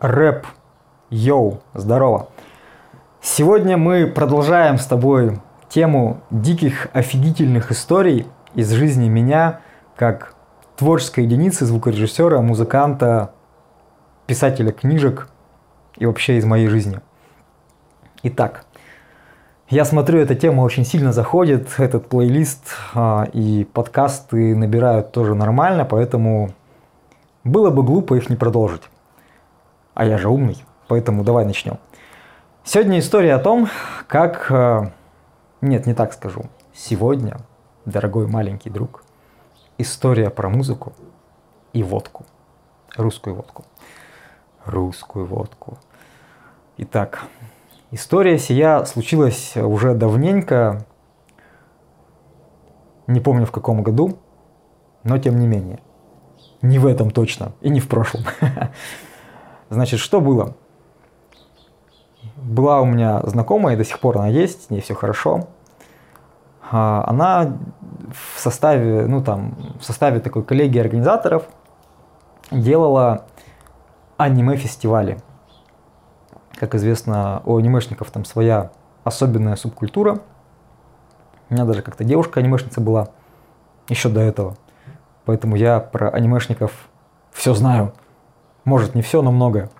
Рэп. Йоу, здорово. Сегодня мы продолжаем с тобой тему диких офигительных историй из жизни меня, как творческой единицы, звукорежиссера, музыканта, писателя книжек и вообще из моей жизни. Итак, я смотрю, эта тема очень сильно заходит, этот плейлист а, и подкасты набирают тоже нормально, поэтому было бы глупо их не продолжить. А я же умный, поэтому давай начнем. Сегодня история о том, как... А, нет, не так скажу. Сегодня, дорогой маленький друг, история про музыку и водку. Русскую водку. Русскую водку. Итак, История сия случилась уже давненько, не помню в каком году, но тем не менее. Не в этом точно, и не в прошлом. Значит, что было? Была у меня знакомая, и до сих пор она есть, с ней все хорошо. А, она в составе, ну там, в составе такой коллегии организаторов делала аниме-фестивали – как известно, у анимешников там своя особенная субкультура. У меня даже как-то девушка-анимешница была еще до этого. Поэтому я про анимешников все знаю. Может, не все, но многое.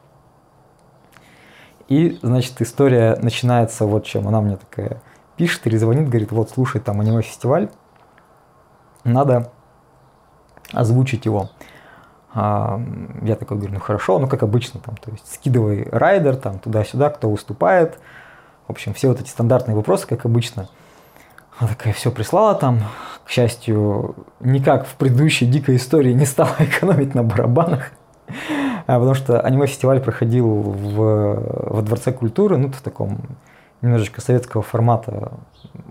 И, значит, история начинается вот чем. Она мне такая пишет или звонит, говорит, вот, слушай, там аниме-фестиваль, надо озвучить его. А, я такой говорю, ну хорошо, ну как обычно, там, то есть скидывай райдер, там, туда-сюда, кто выступает. В общем, все вот эти стандартные вопросы, как обычно. Она такая все прислала там. К счастью, никак в предыдущей дикой истории не стала экономить на барабанах. А, потому что аниме-фестиваль проходил в, во Дворце культуры, ну, в таком немножечко советского формата.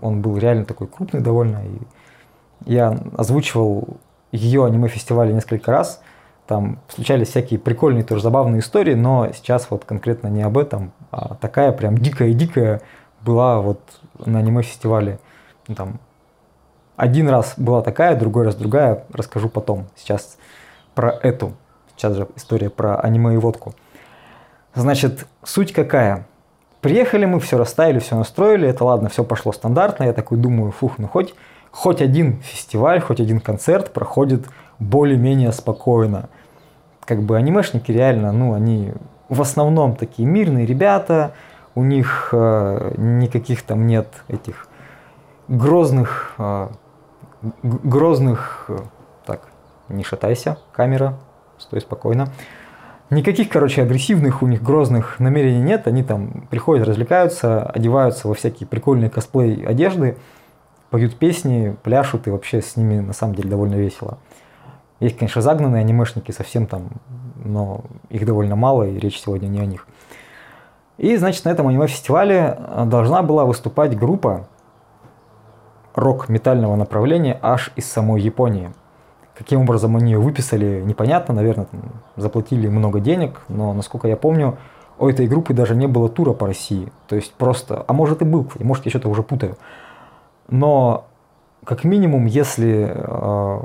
Он был реально такой крупный довольно. И я озвучивал ее аниме-фестивале несколько раз – там случались всякие прикольные, тоже забавные истории, но сейчас вот конкретно не об этом, а такая прям дикая-дикая была вот на аниме-фестивале. Ну, там один раз была такая, другой раз другая, расскажу потом. Сейчас про эту. Сейчас же история про аниме и водку. Значит, суть какая? Приехали мы, все расставили, все настроили, это ладно, все пошло стандартно. Я такой думаю, фух, ну хоть, хоть один фестиваль, хоть один концерт проходит более-менее спокойно как бы анимешники реально, ну, они в основном такие мирные ребята, у них э, никаких там нет этих грозных, э, грозных, э, так, не шатайся, камера, стой спокойно. Никаких, короче, агрессивных у них грозных намерений нет, они там приходят, развлекаются, одеваются во всякие прикольные косплей одежды, поют песни, пляшут, и вообще с ними на самом деле довольно весело. Есть, конечно, загнанные анимешники совсем там, но их довольно мало, и речь сегодня не о них. И, значит, на этом аниме-фестивале э, должна была выступать группа рок-метального направления аж из самой Японии. Каким образом они ее выписали, непонятно, наверное, там, заплатили много денег, но, насколько я помню, у этой группы даже не было тура по России. То есть просто, а может и был, кстати, может я что-то уже путаю. Но как минимум, если э,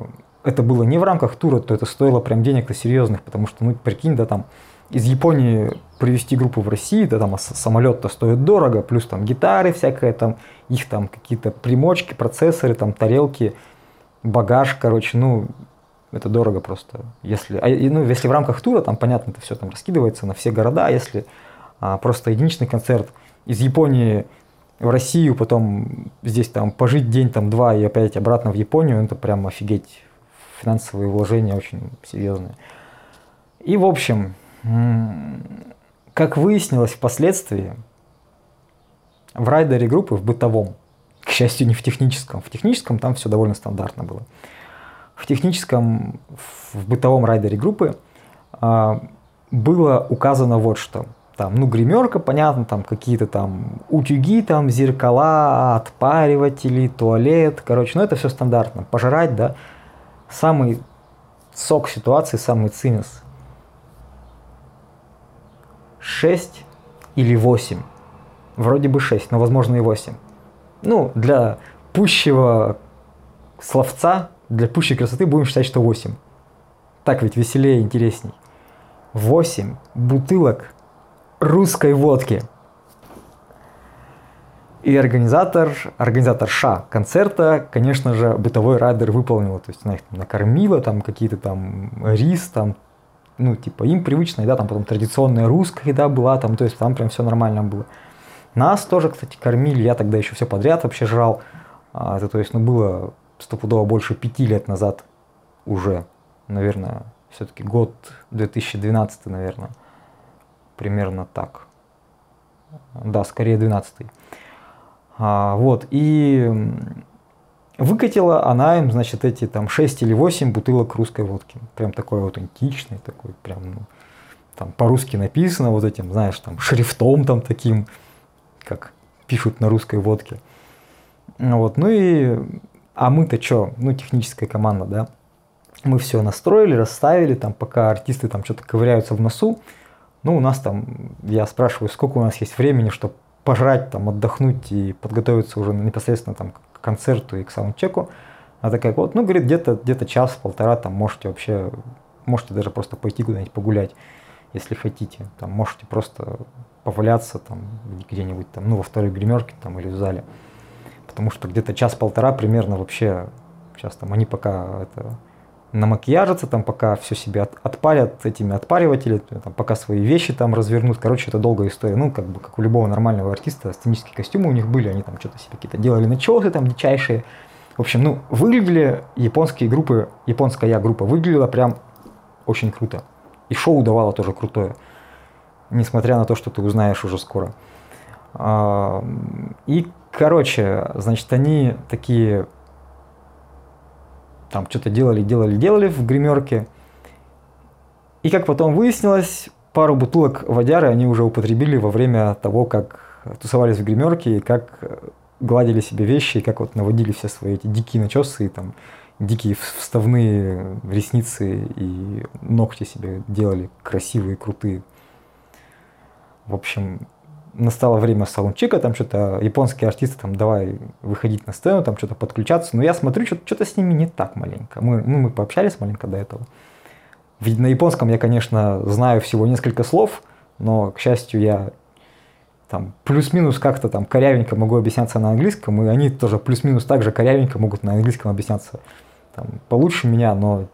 это было не в рамках тура, то это стоило прям денег-то серьезных, потому что, ну, прикинь, да, там, из Японии привезти группу в Россию, да, там самолет-то стоит дорого, плюс там гитары всякое, там, их там какие-то примочки, процессоры, там, тарелки, багаж, короче, ну, это дорого просто. Если, а, ну, если в рамках тура, там, понятно, это все там раскидывается на все города, а если а, просто единичный концерт из Японии в Россию, потом здесь там пожить день, там, два и опять обратно в Японию, это прям офигеть финансовые вложения очень серьезные. И, в общем, как выяснилось впоследствии, в райдере группы, в бытовом, к счастью, не в техническом, в техническом там все довольно стандартно было. В техническом, в бытовом райдере группы а, было указано вот что. Там, ну, гримерка, понятно, там какие-то там утюги, там зеркала, отпариватели, туалет, короче, ну это все стандартно. Пожрать, да, самый сок ситуации, самый цимис. 6 или 8. Вроде бы 6, но возможно и 8. Ну, для пущего словца, для пущей красоты будем считать, что 8. Так ведь веселее, интересней. 8 бутылок русской водки. И организатор, организатор ша концерта, конечно же, бытовой райдер выполнил. То есть она их там накормила, там какие-то там рис, там, ну, типа, им привычная еда, там потом традиционная русская еда была, там, то есть там прям все нормально было. Нас тоже, кстати, кормили, я тогда еще все подряд вообще жрал. А, это, то есть, ну, было стопудово больше пяти лет назад уже, наверное, все-таки год 2012, наверное, примерно так. Да, скорее 12. А, вот, и выкатила она им, значит, эти там 6 или 8 бутылок русской водки. Прям такой аутентичный, такой прям, ну, там по-русски написано вот этим, знаешь, там шрифтом там таким, как пишут на русской водке. Вот, ну и, а мы-то что, ну техническая команда, да, мы все настроили, расставили, там, пока артисты там что-то ковыряются в носу, ну, у нас там, я спрашиваю, сколько у нас есть времени, чтобы пожрать, там, отдохнуть и подготовиться уже непосредственно там к концерту и к саундчеку. Она такая, вот, ну, говорит, где-то где час-полтора, там, можете вообще, можете даже просто пойти куда-нибудь погулять, если хотите. Там, можете просто поваляться там где-нибудь там, ну, во второй гримерке там или в зале. Потому что где-то час-полтора примерно вообще, сейчас там они пока это намакияжатся, там пока все себе от, отпарят этими отпаривателями, там, пока свои вещи там развернут. Короче, это долгая история. Ну, как бы, как у любого нормального артиста, сценические костюмы у них были, они там что-то себе какие-то делали начесы там дичайшие. В общем, ну, выглядели японские группы, японская группа выглядела прям очень круто. И шоу давало тоже крутое, несмотря на то, что ты узнаешь уже скоро. А, и, короче, значит, они такие там что-то делали, делали, делали в гримерке. И как потом выяснилось, пару бутылок водяры они уже употребили во время того, как тусовались в гримерке, и как гладили себе вещи, и как вот наводили все свои эти дикие начесы, и там дикие вставные ресницы и ногти себе делали красивые, крутые. В общем, настало время саундчека, там что-то японские артисты, там давай выходить на сцену, там что-то подключаться. Но я смотрю, что-то с ними не так маленько. Мы, ну, мы пообщались маленько до этого. На японском я, конечно, знаю всего несколько слов, но, к счастью, я там плюс-минус как-то там корявенько могу объясняться на английском, и они тоже плюс-минус также корявенько могут на английском объясняться там, получше меня, но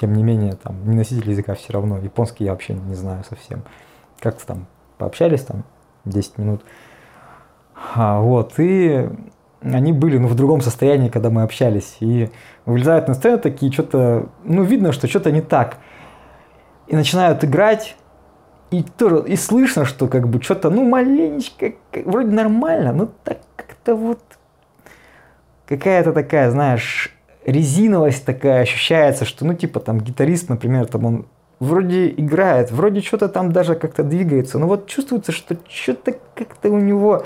тем не менее там не носитель языка все равно. Японский я вообще не знаю совсем. Как-то там пообщались там, 10 минут. А, вот, и они были ну, в другом состоянии, когда мы общались. И вылезают на сцену такие, что-то, ну, видно, что что-то не так. И начинают играть, и тоже, и слышно, что как бы что-то, ну, маленечко, вроде нормально, но так как-то вот какая-то такая, знаешь, резиновость такая ощущается, что, ну, типа, там, гитарист, например, там, он вроде играет, вроде что-то там даже как-то двигается, но вот чувствуется, что что-то как-то у него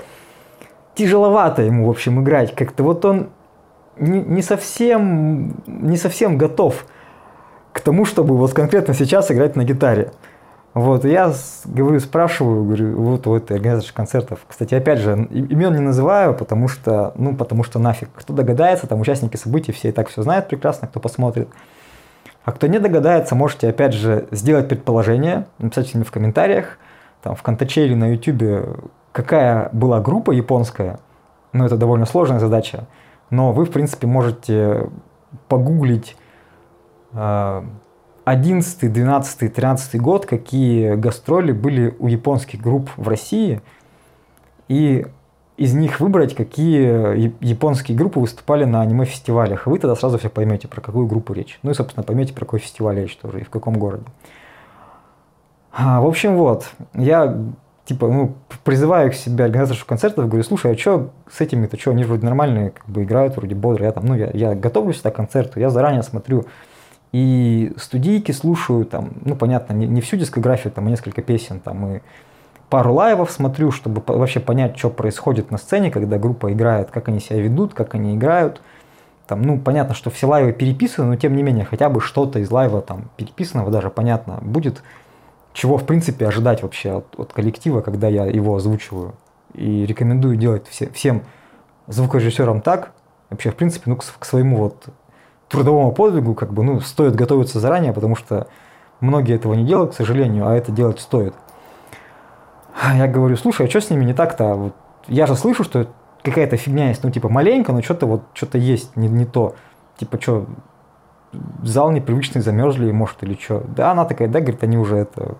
тяжеловато ему, в общем, играть. Как-то вот он не, не, совсем, не совсем готов к тому, чтобы вот конкретно сейчас играть на гитаре. Вот, я говорю, спрашиваю, говорю, вот у этой организации концертов. Кстати, опять же, имен не называю, потому что, ну, потому что нафиг. Кто догадается, там участники событий все и так все знают прекрасно, кто посмотрит. А кто не догадается, можете опять же сделать предположение, написать мне в комментариях, там в Контаче или на Ютубе, какая была группа японская. Ну, это довольно сложная задача. Но вы, в принципе, можете погуглить 11, 12, 13 год, какие гастроли были у японских групп в России. И из них выбрать, какие японские группы выступали на аниме-фестивалях. И вы тогда сразу все поймете, про какую группу речь. Ну и, собственно, поймете, про какой фестиваль речь тоже и в каком городе. А, в общем, вот, я типа, ну, призываю к себе организаторов концертов, говорю, слушай, а что с этими-то, что, они вроде нормальные, как бы играют, вроде бодро, я там, ну, я, я готовлюсь к концерту, я заранее смотрю и студийки слушаю, там, ну, понятно, не, не всю дискографию, там, а несколько песен, там, и пару лайвов смотрю, чтобы вообще понять, что происходит на сцене, когда группа играет, как они себя ведут, как они играют. Там, ну, понятно, что все лайвы переписаны, но тем не менее, хотя бы что-то из лайва там переписанного даже понятно будет, чего в принципе ожидать вообще от, от коллектива, когда я его озвучиваю. И рекомендую делать все, всем звукорежиссерам так, вообще в принципе, ну, к, к своему вот трудовому подвигу, как бы, ну, стоит готовиться заранее, потому что Многие этого не делают, к сожалению, а это делать стоит. Я говорю, слушай, а что с ними не так-то? Вот я же слышу, что какая-то фигня есть, ну, типа, маленько, но что-то вот, что-то есть не, не то. Типа, что, зал непривычный, замерзли, может, или что. Да, она такая, да, говорит, они уже это,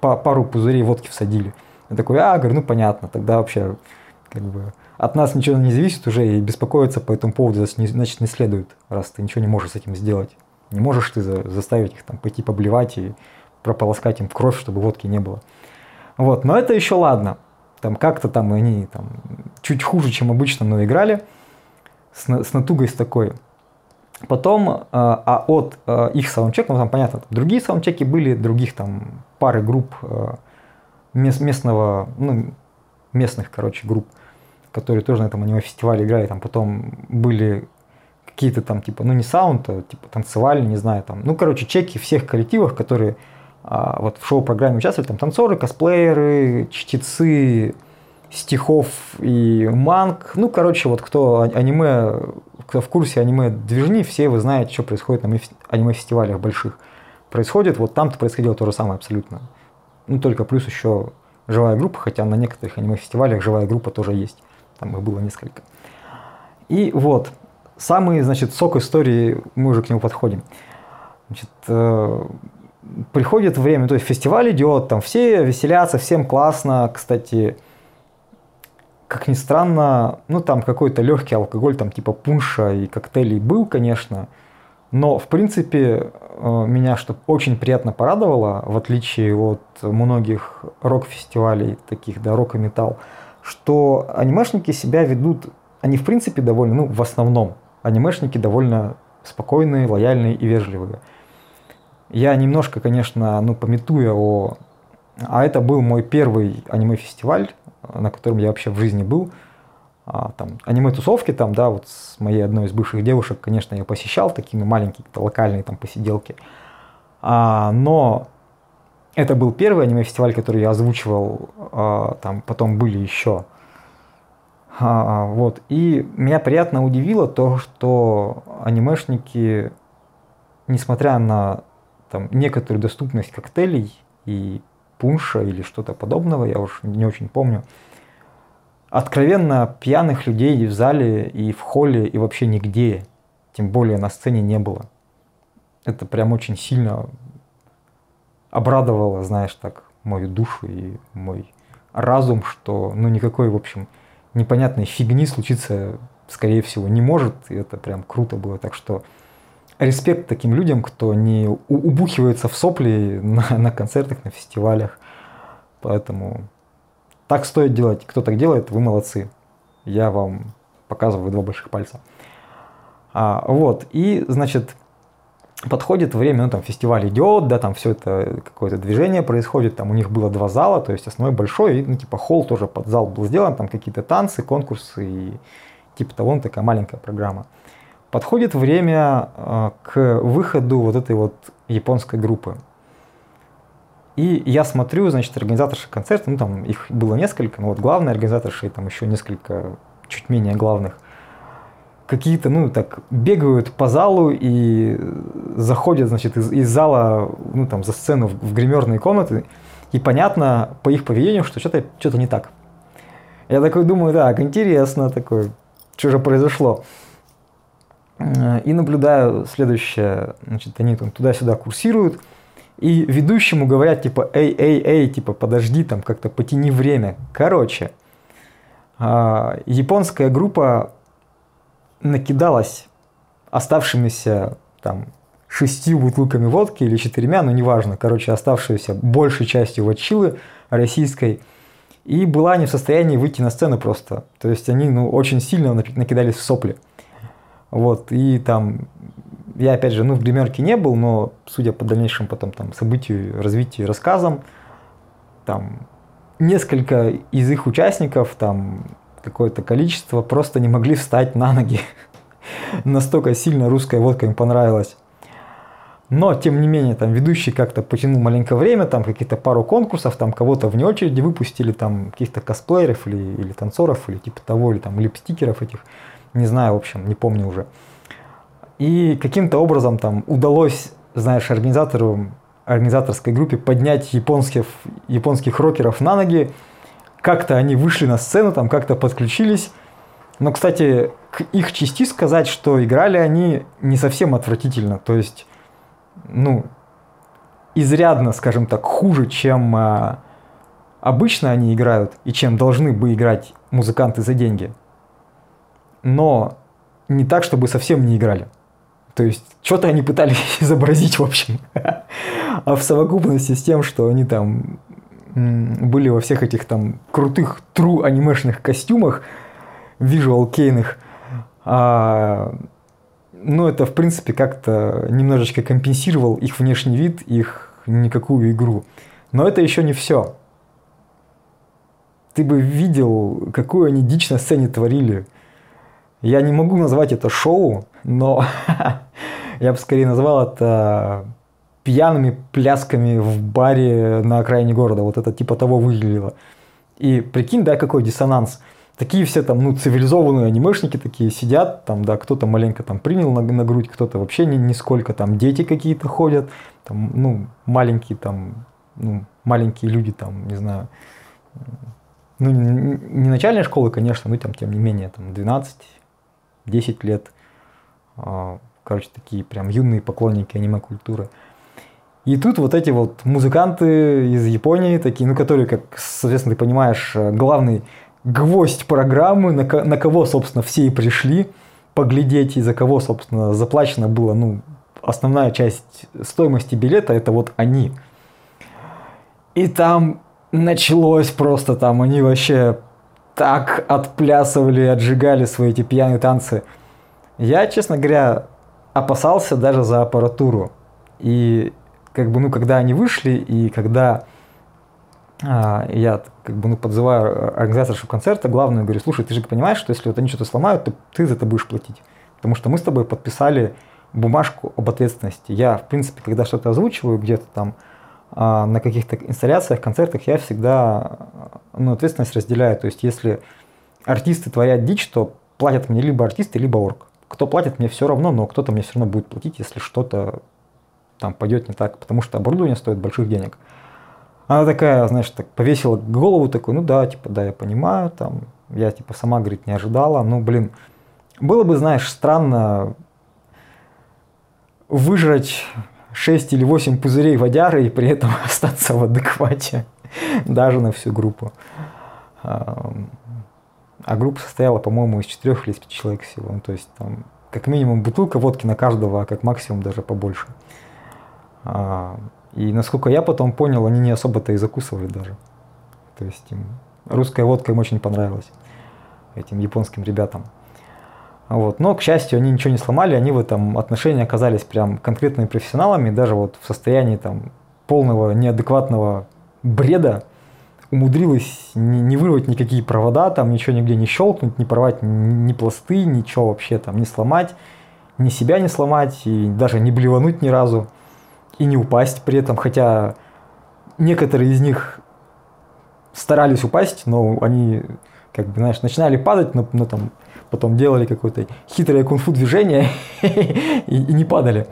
пару пузырей водки всадили. Я такой, а, говорю, ну, понятно, тогда вообще, как бы, от нас ничего не зависит уже, и беспокоиться по этому поводу, значит, не следует, раз ты ничего не можешь с этим сделать. Не можешь ты заставить их там пойти поблевать и прополоскать им кровь, чтобы водки не было. Вот, но это еще ладно. Там как-то там они там чуть хуже, чем обычно, но играли с, с натугой с такой. Потом, э, а от э, их саундчеков, ну там понятно, другие саундчеки были, других там пары групп э, местного, ну, местных, короче, групп, которые тоже на этом аниме-фестивале играли, там потом были какие-то там, типа, ну не саунд, а типа танцевальные, не знаю, там, ну, короче, чеки всех коллективов, которые а, вот в шоу-программе участвовали, там танцоры, косплееры, чтецы стихов и манг, ну, короче, вот кто аниме, кто в курсе аниме-движни, все вы знаете, что происходит на аниме-фестивалях больших. Происходит, вот там-то происходило то же самое абсолютно. Ну, только плюс еще живая группа, хотя на некоторых аниме-фестивалях живая группа тоже есть. Там их было несколько. И вот, самый, значит, сок истории, мы уже к нему подходим. Значит, э, приходит время, то есть фестиваль идет, там все веселятся, всем классно. Кстати, как ни странно, ну там какой-то легкий алкоголь, там типа пунша и коктейлей был, конечно. Но, в принципе, э, меня что очень приятно порадовало, в отличие от многих рок-фестивалей, таких, да, рок и металл, что анимешники себя ведут, они в принципе довольно, ну, в основном, анимешники довольно спокойные, лояльные и вежливые. Я немножко, конечно, ну, пометуя о... А это был мой первый аниме-фестиваль, на котором я вообще в жизни был. А, там, аниме-тусовки там, да, вот с моей одной из бывших девушек, конечно, я посещал такие маленькие локальные там посиделки. А, но это был первый аниме-фестиваль, который я озвучивал, а, там потом были еще. А, вот. И меня приятно удивило то, что анимешники, несмотря на там, некоторую доступность коктейлей и пунша или что-то подобного, я уж не очень помню, откровенно пьяных людей и в зале, и в холле, и вообще нигде, тем более на сцене не было. Это прям очень сильно обрадовало, знаешь, так, мою душу и мой разум, что, ну, никакой, в общем, непонятной фигни случиться, скорее всего, не может. И это прям круто было. Так что респект таким людям, кто не убухивается в сопли на, на концертах, на фестивалях. Поэтому так стоит делать. Кто так делает, вы молодцы. Я вам показываю два больших пальца. А, вот, и, значит, подходит время, ну, там, фестиваль идет, да, там все это, какое-то движение происходит, там у них было два зала, то есть основной большой, и, ну, типа, холл тоже под зал был сделан, там какие-то танцы, конкурсы и типа того, ну, такая маленькая программа. Подходит время э, к выходу вот этой вот японской группы. И я смотрю, значит, организаторши концерта, ну там их было несколько, но вот главные организаторши там еще несколько чуть менее главных, какие-то, ну так, бегают по залу и заходят, значит, из, из зала, ну там, за сцену в, в гримерные комнаты, и понятно по их поведению, что что-то что не так. Я такой думаю, так, интересно, такой, что же произошло. Э, и наблюдаю следующее, значит, они там туда-сюда курсируют, и ведущему говорят, типа, эй, эй, эй, типа, подожди, там, как-то потяни время. Короче, а, японская группа накидалась оставшимися, там, шестью бутылками водки или четырьмя, ну, неважно, короче, оставшуюся большей частью ватчилы российской, и была не в состоянии выйти на сцену просто. То есть они, ну, очень сильно накидались в сопли. Вот, и там, я опять же, ну, в гримерке не был, но, судя по дальнейшим потом там событию, развитию, рассказам, там, несколько из их участников, там, какое-то количество просто не могли встать на ноги. Настолько сильно русская водка им понравилась. Но, тем не менее, там ведущий как-то потянул маленькое время, там какие-то пару конкурсов, там кого-то вне очереди выпустили, там каких-то косплееров или, или танцоров, или типа того, или там липстикеров этих не знаю, в общем, не помню уже. И каким-то образом там удалось, знаешь, организатору организаторской группе поднять японских, японских рокеров на ноги. Как-то они вышли на сцену, там как-то подключились. Но, кстати, к их части сказать, что играли они не совсем отвратительно. То есть, ну, изрядно, скажем так, хуже, чем а, обычно они играют и чем должны бы играть музыканты за деньги. Но не так, чтобы совсем не играли. То есть, что-то они пытались изобразить, в общем. а в совокупности с тем, что они там были во всех этих там крутых true анимешных костюмах, визуал кейных, а, ну, это, в принципе, как-то немножечко компенсировал их внешний вид, их никакую игру. Но это еще не все. Ты бы видел, какую они дичь на сцене творили. Я не могу назвать это шоу, но я бы скорее назвал это пьяными плясками в баре на окраине города. Вот это типа того выглядело. И прикинь, да, какой диссонанс. Такие все там, ну, цивилизованные анимешники такие сидят, там, да, кто-то маленько там принял на, на грудь, кто-то вообще не, нисколько, там, дети какие-то ходят, там, ну, маленькие там, ну, маленькие люди там, не знаю, ну, не, не начальной школы, конечно, но там, тем не менее, там, 12-10 лет, а, короче, такие прям юные поклонники аниме-культуры. И тут вот эти вот музыканты из Японии, такие, ну, которые, как, соответственно, ты понимаешь, главный гвоздь программы, на, на кого, собственно, все и пришли поглядеть, и за кого, собственно, заплачено было, ну, основная часть стоимости билета, это вот они. И там началось просто, там они вообще так отплясывали, отжигали свои эти пьяные танцы. Я, честно говоря, опасался даже за аппаратуру. И как бы, ну, когда они вышли, и когда а, я как бы, ну, подзываю организаторшу концерта, главную, говорю, слушай, ты же понимаешь, что если вот они что-то сломают, то ты за это будешь платить. Потому что мы с тобой подписали бумажку об ответственности. Я, в принципе, когда что-то озвучиваю где-то там а, на каких-то инсталляциях, концертах, я всегда ну, ответственность разделяю. То есть, если артисты творят дичь, то платят мне либо артисты, либо орг. Кто платит, мне все равно, но кто-то мне все равно будет платить, если что-то там пойдет не так, потому что оборудование стоит больших денег. Она такая, знаешь, так повесила голову, такой, ну да, типа, да, я понимаю, там, я, типа, сама, говорит, не ожидала, ну, блин, было бы, знаешь, странно выжрать 6 или 8 пузырей водяры и при этом остаться в адеквате, даже на всю группу. А группа состояла, по-моему, из 4 или из 5 человек всего, ну, то есть там как минимум бутылка водки на каждого, а как максимум даже побольше. А, и насколько я потом понял, они не особо-то и закусывали даже. То есть им русская водка им очень понравилась, этим японским ребятам. Вот. Но, к счастью, они ничего не сломали, они в этом отношении оказались прям конкретными профессионалами, даже вот в состоянии там полного неадекватного бреда умудрилась не, не вырвать никакие провода, там ничего нигде не щелкнуть, не порвать ни пласты, ничего вообще там не сломать, ни себя не сломать и даже не блевануть ни разу и не упасть при этом, хотя некоторые из них старались упасть, но они, как бы, знаешь, начинали падать, но, но там потом делали какое-то хитрое кунг-фу движение и, и не падали.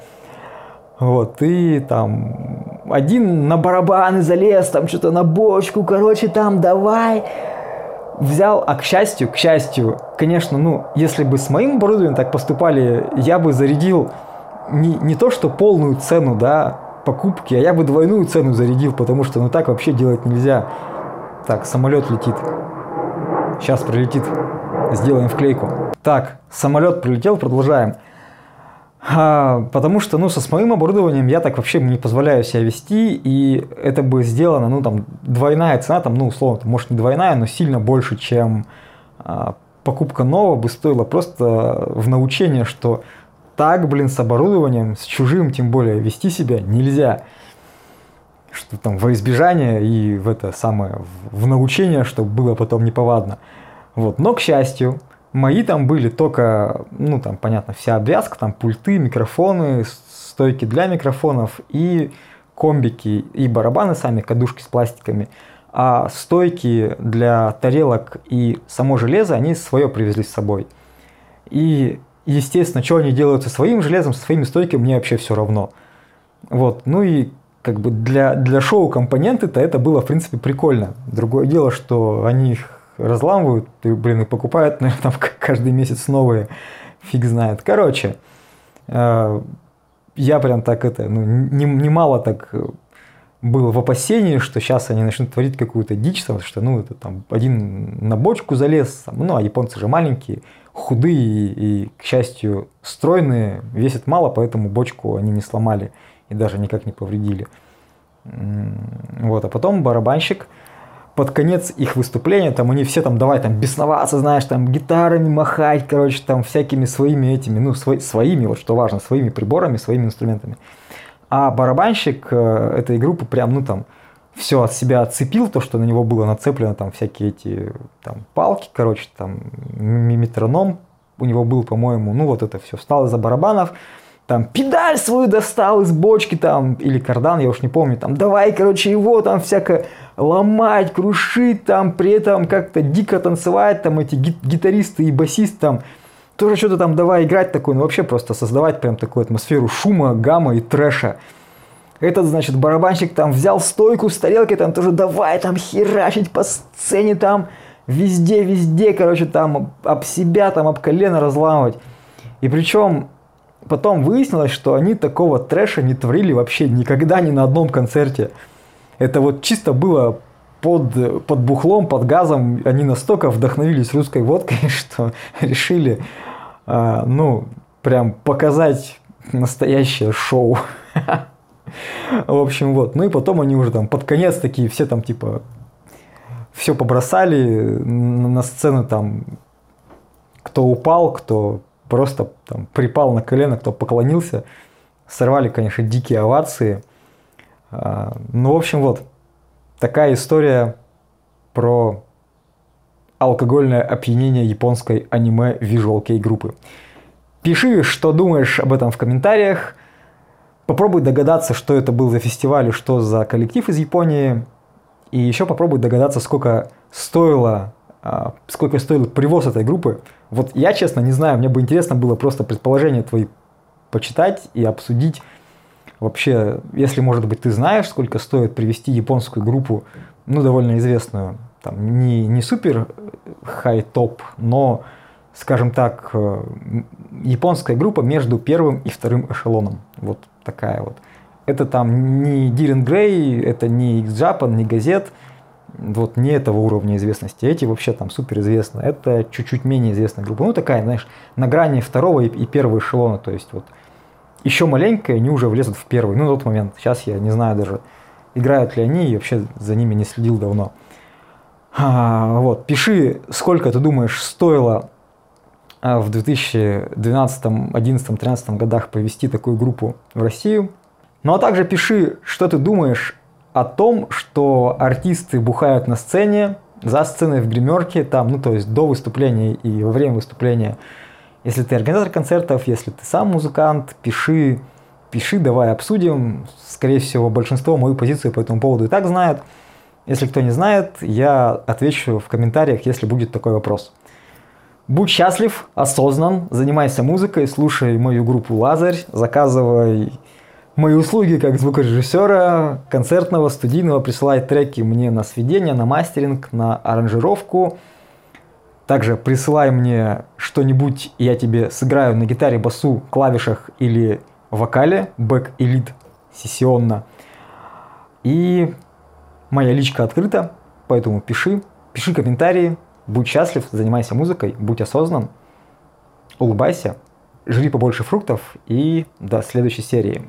Вот, и там один на барабаны залез, там что-то на бочку, короче, там давай. Взял, а к счастью, к счастью, конечно, ну, если бы с моим оборудованием так поступали, я бы зарядил не, не то, что полную цену, да, покупки, а я бы двойную цену зарядил, потому что ну так вообще делать нельзя. Так, самолет летит. Сейчас прилетит. Сделаем вклейку. Так, самолет прилетел, продолжаем. А, потому что, ну, со с моим оборудованием я так вообще не позволяю себя вести, и это бы сделано, ну, там, двойная цена, там, ну, условно, может, не двойная, но сильно больше, чем а, покупка нового бы стоила просто в научение, что так, блин, с оборудованием, с чужим тем более вести себя нельзя. Что там во избежание и в это самое, в научение, чтобы было потом неповадно. Вот. Но, к счастью, мои там были только, ну там, понятно, вся обвязка, там пульты, микрофоны, стойки для микрофонов и комбики, и барабаны сами, кадушки с пластиками. А стойки для тарелок и само железо, они свое привезли с собой. И естественно, что они делают со своим железом, со своими стойками, мне вообще все равно. Вот, ну и как бы для, для шоу компоненты-то это было, в принципе, прикольно. Другое дело, что они их разламывают, и, блин, и покупают, наверное, там каждый месяц новые, фиг знает. Короче, э, я прям так это, ну, немало не так был в опасении, что сейчас они начнут творить какую-то дичь, потому что, ну, это там один на бочку залез, ну, а японцы же маленькие, худые и, к счастью, стройные, весят мало, поэтому бочку они не сломали и даже никак не повредили. Вот, а потом барабанщик под конец их выступления, там они все там давай там бесноваться, знаешь, там гитарами махать, короче, там всякими своими этими, ну, сво- своими, вот что важно, своими приборами, своими инструментами. А барабанщик э, этой группы прям, ну там, все от себя отцепил, то, что на него было нацеплено, там всякие эти там, палки, короче, там метроном у него был, по-моему, ну вот это все, встал из-за барабанов, там педаль свою достал из бочки там, или кардан, я уж не помню, там давай, короче, его там всяко ломать, крушить, там при этом как-то дико танцевать, там эти гитаристы и басисты там тоже что-то там давай играть такое, ну вообще просто создавать прям такую атмосферу шума, гамма и трэша. Этот, значит, барабанщик там взял стойку с тарелки, там тоже давай там херачить по сцене там, везде, везде, короче, там об себя, там об колено разламывать. И причем потом выяснилось, что они такого трэша не творили вообще никогда ни на одном концерте. Это вот чисто было под, под бухлом, под газом. Они настолько вдохновились русской водкой, что решили, э, ну, прям показать настоящее шоу. В общем, вот. Ну и потом они уже там под конец такие все там типа все побросали на сцену там кто упал, кто просто там припал на колено, кто поклонился. Сорвали, конечно, дикие овации. А, ну, в общем, вот такая история про алкогольное опьянение японской аниме Kei группы. Пиши, что думаешь об этом в комментариях. Попробуй догадаться, что это был за фестиваль и что за коллектив из Японии. И еще попробуй догадаться, сколько стоило, а, сколько стоил привоз этой группы. Вот я, честно, не знаю, мне бы интересно было просто предположения твои почитать и обсудить. Вообще, если, может быть, ты знаешь, сколько стоит привести японскую группу, ну, довольно известную, там, не, не супер хай-топ, но, скажем так, э, японская группа между первым и вторым эшелоном. Вот такая вот. Это там не Дирен Грей, это не X-Japan, не газет, вот не этого уровня известности. Эти вообще там супер известны. Это чуть-чуть менее известная группа. Ну, такая, знаешь, на грани второго и, и первого эшелона. То есть вот еще маленькая, они уже влезут в первый. Ну, на тот момент. Сейчас я не знаю даже, играют ли они, и вообще за ними не следил давно. А, вот, пиши, сколько ты думаешь стоило в 2012, 2011, 2013 годах повести такую группу в Россию. Ну а также пиши, что ты думаешь о том, что артисты бухают на сцене, за сценой в гримерке, там, ну то есть до выступления и во время выступления. Если ты организатор концертов, если ты сам музыкант, пиши, пиши, давай обсудим. Скорее всего, большинство мою позицию по этому поводу и так знает. Если кто не знает, я отвечу в комментариях, если будет такой вопрос. Будь счастлив, осознан, занимайся музыкой, слушай мою группу «Лазарь», заказывай мои услуги как звукорежиссера, концертного, студийного, присылай треки мне на сведение, на мастеринг, на аранжировку. Также присылай мне что-нибудь, я тебе сыграю на гитаре, басу, клавишах или вокале, бэк и лид сессионно. И моя личка открыта, поэтому пиши, пиши комментарии, Будь счастлив, занимайся музыкой, будь осознан, улыбайся, жри побольше фруктов и до следующей серии.